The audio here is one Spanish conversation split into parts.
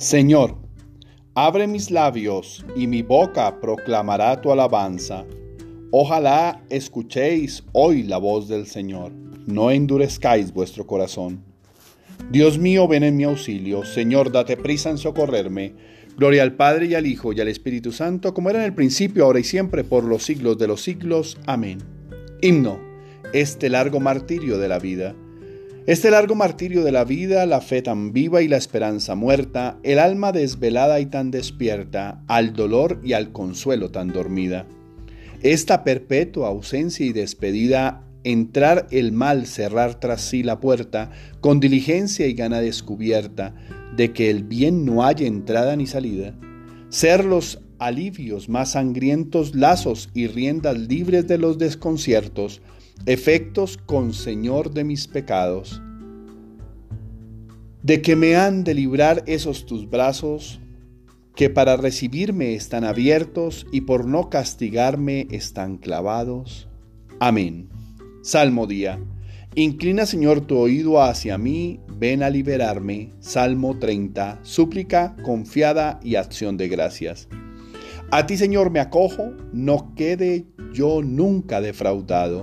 Señor, abre mis labios y mi boca proclamará tu alabanza. Ojalá escuchéis hoy la voz del Señor, no endurezcáis vuestro corazón. Dios mío, ven en mi auxilio, Señor, date prisa en socorrerme. Gloria al Padre y al Hijo y al Espíritu Santo, como era en el principio, ahora y siempre, por los siglos de los siglos. Amén. Himno, este largo martirio de la vida. Este largo martirio de la vida, la fe tan viva y la esperanza muerta, el alma desvelada y tan despierta, al dolor y al consuelo tan dormida. Esta perpetua ausencia y despedida, entrar el mal, cerrar tras sí la puerta, con diligencia y gana descubierta, de que el bien no haya entrada ni salida. Ser los alivios más sangrientos lazos y riendas libres de los desconciertos, efectos con Señor de mis pecados. De que me han de librar esos tus brazos, que para recibirme están abiertos y por no castigarme están clavados. Amén. Salmo día. Inclina Señor tu oído hacia mí, ven a liberarme. Salmo 30. Súplica confiada y acción de gracias. A ti Señor me acojo, no quede yo nunca defraudado.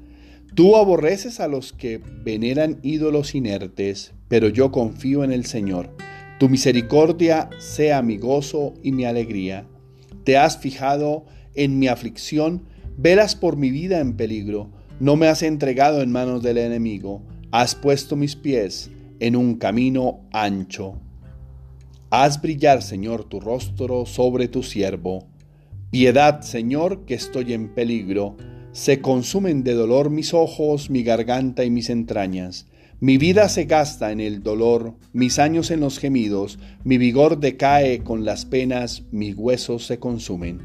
Tú aborreces a los que veneran ídolos inertes, pero yo confío en el Señor. Tu misericordia sea mi gozo y mi alegría. Te has fijado en mi aflicción, velas por mi vida en peligro. No me has entregado en manos del enemigo. Has puesto mis pies en un camino ancho. Haz brillar, Señor, tu rostro sobre tu siervo. Piedad, Señor, que estoy en peligro. Se consumen de dolor mis ojos, mi garganta y mis entrañas. Mi vida se gasta en el dolor, mis años en los gemidos, mi vigor decae con las penas, mis huesos se consumen.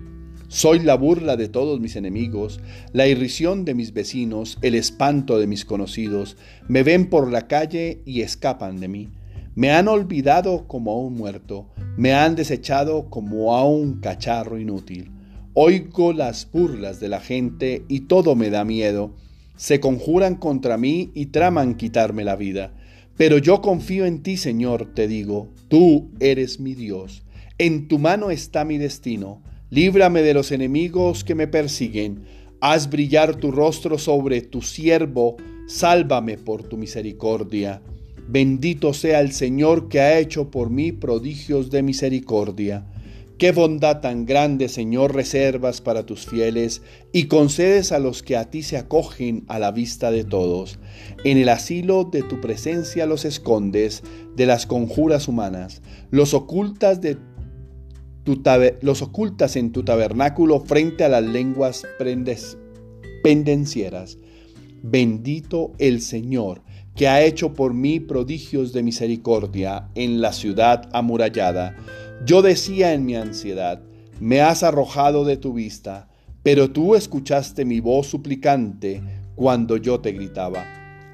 Soy la burla de todos mis enemigos, la irrisión de mis vecinos, el espanto de mis conocidos. Me ven por la calle y escapan de mí. Me han olvidado como a un muerto, me han desechado como a un cacharro inútil. Oigo las burlas de la gente y todo me da miedo. Se conjuran contra mí y traman quitarme la vida. Pero yo confío en ti, Señor, te digo, tú eres mi Dios. En tu mano está mi destino. Líbrame de los enemigos que me persiguen. Haz brillar tu rostro sobre tu siervo. Sálvame por tu misericordia. Bendito sea el Señor que ha hecho por mí prodigios de misericordia. Qué bondad tan grande, Señor, reservas para tus fieles y concedes a los que a ti se acogen a la vista de todos. En el asilo de tu presencia los escondes de las conjuras humanas, los ocultas, en tu tabernáculo frente a las lenguas pendencieras. Bendito el Señor, que ha hecho por mí prodigios de misericordia en la ciudad amurallada yo decía en mi ansiedad, me has arrojado de tu vista, pero tú escuchaste mi voz suplicante cuando yo te gritaba.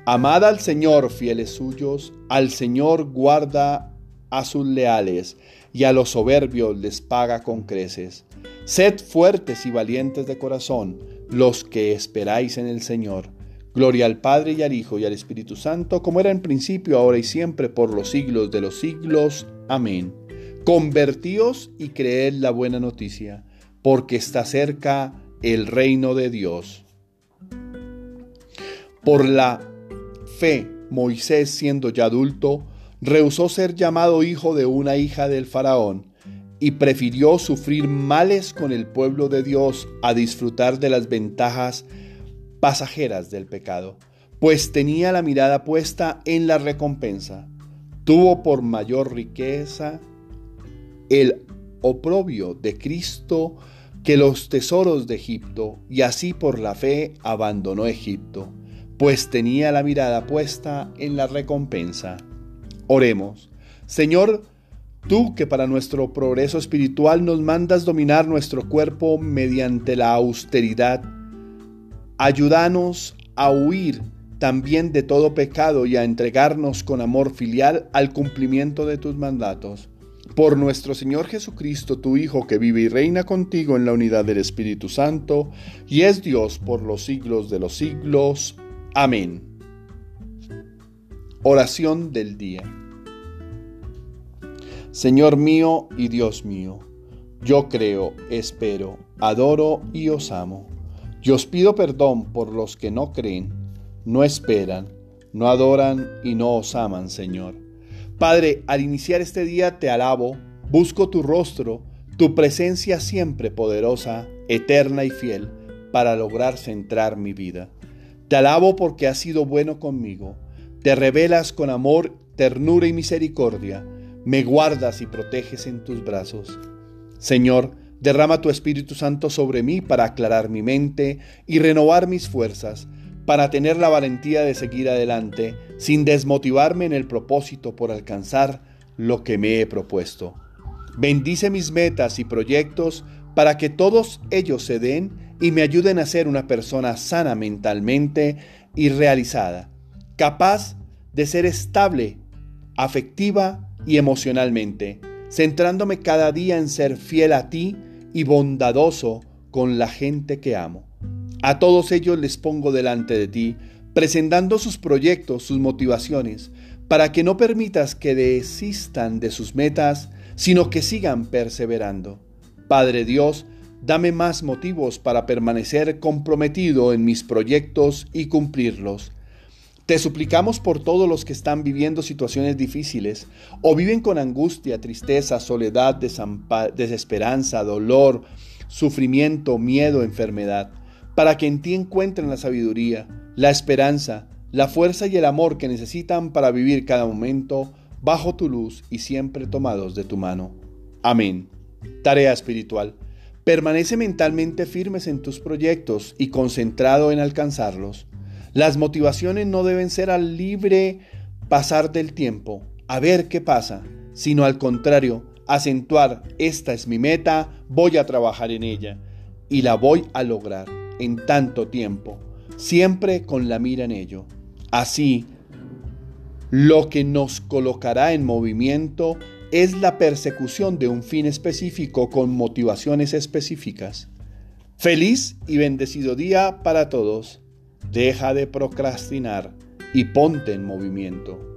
Amad al Señor, fieles suyos, al Señor guarda a sus leales, y a los soberbios les paga con creces. Sed fuertes y valientes de corazón, los que esperáis en el Señor. Gloria al Padre y al Hijo y al Espíritu Santo, como era en principio, ahora y siempre, por los siglos de los siglos. Amén. Convertíos y creed la buena noticia, porque está cerca el reino de Dios. Por la fe, Moisés, siendo ya adulto, rehusó ser llamado hijo de una hija del faraón y prefirió sufrir males con el pueblo de Dios a disfrutar de las ventajas pasajeras del pecado, pues tenía la mirada puesta en la recompensa. Tuvo por mayor riqueza el oprobio de Cristo que los tesoros de Egipto, y así por la fe abandonó Egipto, pues tenía la mirada puesta en la recompensa. Oremos, Señor, Tú que para nuestro progreso espiritual nos mandas dominar nuestro cuerpo mediante la austeridad, ayúdanos a huir también de todo pecado y a entregarnos con amor filial al cumplimiento de tus mandatos. Por nuestro Señor Jesucristo, tu Hijo, que vive y reina contigo en la unidad del Espíritu Santo, y es Dios por los siglos de los siglos. Amén. Oración del día. Señor mío y Dios mío, yo creo, espero, adoro y os amo. Yo os pido perdón por los que no creen, no esperan, no adoran y no os aman, Señor. Padre, al iniciar este día te alabo, busco tu rostro, tu presencia siempre poderosa, eterna y fiel, para lograr centrar mi vida. Te alabo porque has sido bueno conmigo, te revelas con amor, ternura y misericordia me guardas y proteges en tus brazos. Señor, derrama tu Espíritu Santo sobre mí para aclarar mi mente y renovar mis fuerzas, para tener la valentía de seguir adelante sin desmotivarme en el propósito por alcanzar lo que me he propuesto. Bendice mis metas y proyectos para que todos ellos se den y me ayuden a ser una persona sana mentalmente y realizada, capaz de ser estable, afectiva y emocionalmente, centrándome cada día en ser fiel a ti y bondadoso con la gente que amo. A todos ellos les pongo delante de ti, presentando sus proyectos, sus motivaciones, para que no permitas que desistan de sus metas, sino que sigan perseverando. Padre Dios, dame más motivos para permanecer comprometido en mis proyectos y cumplirlos. Te suplicamos por todos los que están viviendo situaciones difíciles o viven con angustia, tristeza, soledad, desesperanza, dolor, sufrimiento, miedo, enfermedad, para que en ti encuentren la sabiduría, la esperanza, la fuerza y el amor que necesitan para vivir cada momento bajo tu luz y siempre tomados de tu mano. Amén. Tarea espiritual. Permanece mentalmente firmes en tus proyectos y concentrado en alcanzarlos. Las motivaciones no deben ser al libre pasar del tiempo, a ver qué pasa, sino al contrario, acentuar, esta es mi meta, voy a trabajar en ella y la voy a lograr en tanto tiempo, siempre con la mira en ello. Así, lo que nos colocará en movimiento es la persecución de un fin específico con motivaciones específicas. Feliz y bendecido día para todos. Deja de procrastinar y ponte en movimiento.